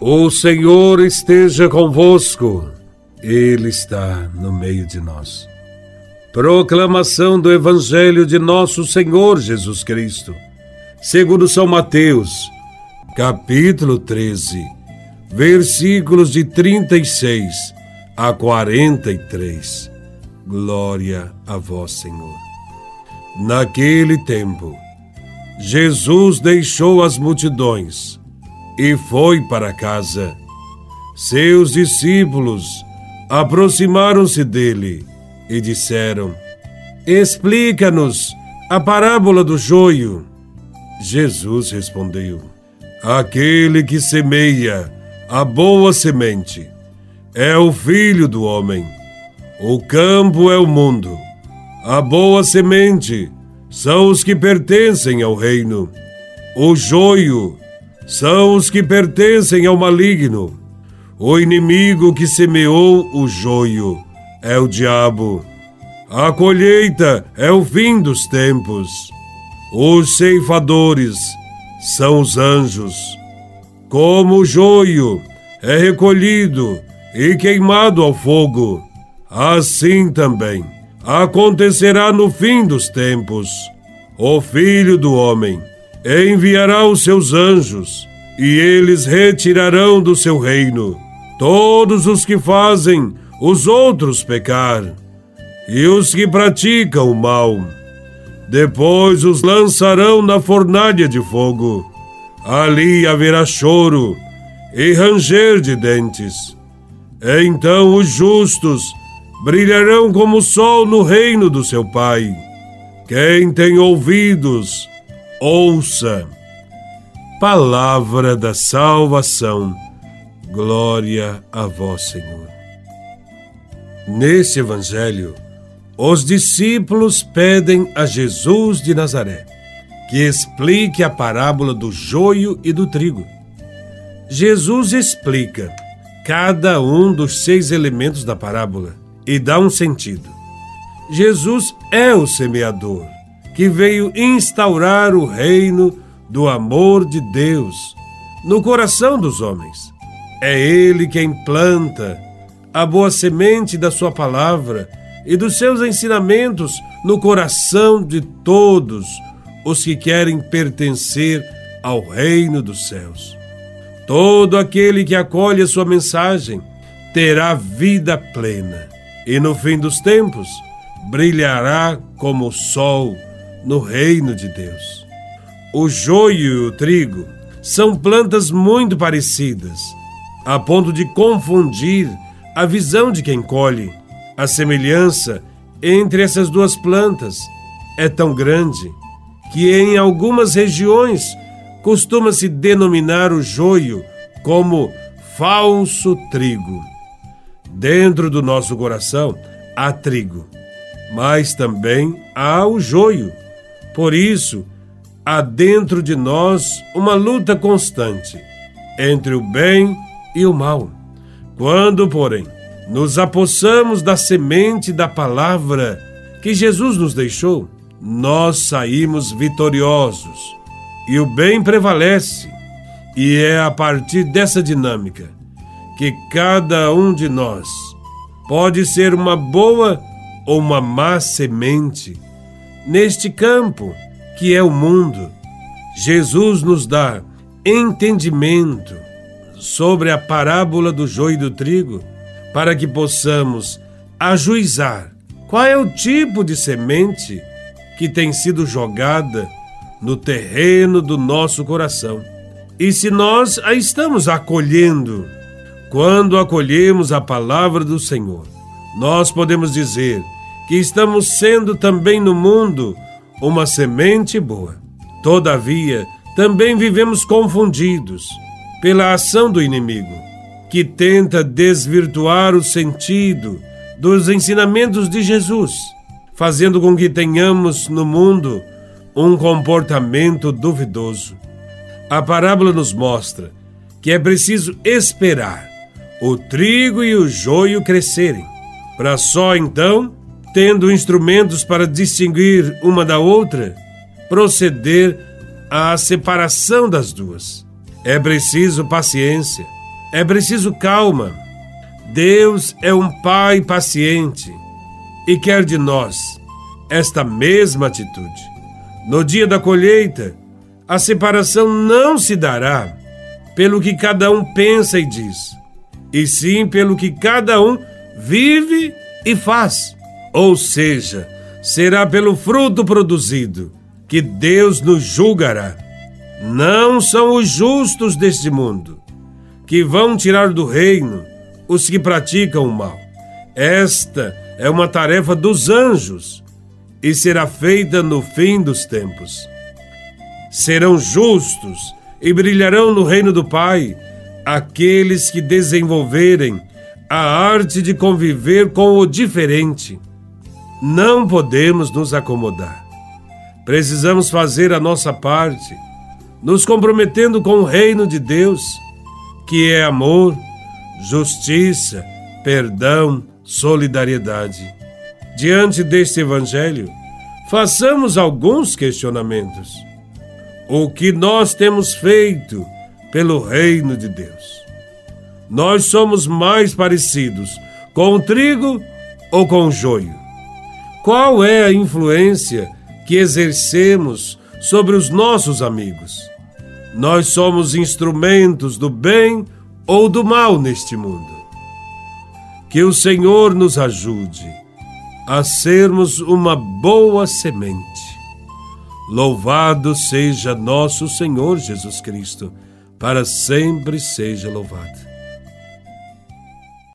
O Senhor esteja convosco, Ele está no meio de nós. Proclamação do Evangelho de Nosso Senhor Jesus Cristo, segundo São Mateus, capítulo 13, versículos de 36 a 43. Glória a Vós, Senhor. Naquele tempo, Jesus deixou as multidões e foi para casa. Seus discípulos aproximaram-se dele e disseram: Explica-nos a parábola do joio. Jesus respondeu: Aquele que semeia a boa semente é o filho do homem. O campo é o mundo. A boa semente são os que pertencem ao reino. O joio são os que pertencem ao maligno. O inimigo que semeou o joio é o diabo. A colheita é o fim dos tempos. Os ceifadores são os anjos. Como o joio é recolhido e queimado ao fogo, assim também acontecerá no fim dos tempos. O Filho do Homem enviará os seus anjos, e eles retirarão do seu reino todos os que fazem os outros pecar e os que praticam o mal. Depois os lançarão na fornalha de fogo. Ali haverá choro e ranger de dentes. Então os justos brilharão como o sol no reino do seu Pai. Quem tem ouvidos, ouça. Palavra da salvação. Glória a vós, Senhor. Neste evangelho, os discípulos pedem a Jesus de Nazaré que explique a parábola do joio e do trigo. Jesus explica cada um dos seis elementos da parábola e dá um sentido. Jesus é o semeador que veio instaurar o reino do amor de Deus no coração dos homens. É Ele quem planta a boa semente da Sua palavra e dos seus ensinamentos no coração de todos os que querem pertencer ao reino dos céus. Todo aquele que acolhe a Sua mensagem terá vida plena e no fim dos tempos brilhará como o sol no reino de Deus. O joio e o trigo são plantas muito parecidas, a ponto de confundir a visão de quem colhe. A semelhança entre essas duas plantas é tão grande que em algumas regiões costuma-se denominar o joio como falso trigo. Dentro do nosso coração há trigo, mas também há o joio. Por isso, há dentro de nós uma luta constante entre o bem e o mal. Quando, porém, nos apossamos da semente da palavra que Jesus nos deixou, nós saímos vitoriosos e o bem prevalece. E é a partir dessa dinâmica que cada um de nós pode ser uma boa ou uma má semente neste campo que é o mundo. Jesus nos dá entendimento sobre a parábola do joio e do trigo para que possamos ajuizar qual é o tipo de semente que tem sido jogada no terreno do nosso coração. E se nós a estamos acolhendo quando acolhemos a palavra do Senhor, nós podemos dizer que estamos sendo também no mundo uma semente boa. Todavia, também vivemos confundidos pela ação do inimigo, que tenta desvirtuar o sentido dos ensinamentos de Jesus, fazendo com que tenhamos no mundo um comportamento duvidoso. A parábola nos mostra que é preciso esperar o trigo e o joio crescerem, para só então, tendo instrumentos para distinguir uma da outra, proceder à separação das duas. É preciso paciência É preciso calma. Deus é um Pai paciente e quer de nós esta mesma atitude. No dia da colheita, a separação não se dará pelo que cada um pensa e diz, e sim pelo que cada um vive e faz. Ou seja, será pelo fruto produzido que Deus nos julgará. Não são os justos deste mundo que vão tirar do reino os que praticam o mal. Esta é uma tarefa dos anjos e será feita no fim dos tempos. Serão justos e brilharão no reino do Pai aqueles que desenvolverem a arte de conviver com o diferente. Não podemos nos acomodar. Precisamos fazer a nossa parte, nos comprometendo com o reino de Deus, que é amor, justiça, perdão, solidariedade. Diante deste Evangelho, façamos alguns questionamentos. O que nós temos feito pelo reino de Deus? Nós somos mais parecidos com o trigo ou com o joio? Qual é a influência que exercemos sobre os nossos amigos. Nós somos instrumentos do bem ou do mal neste mundo. Que o Senhor nos ajude a sermos uma boa semente. Louvado seja nosso Senhor Jesus Cristo, para sempre seja louvado.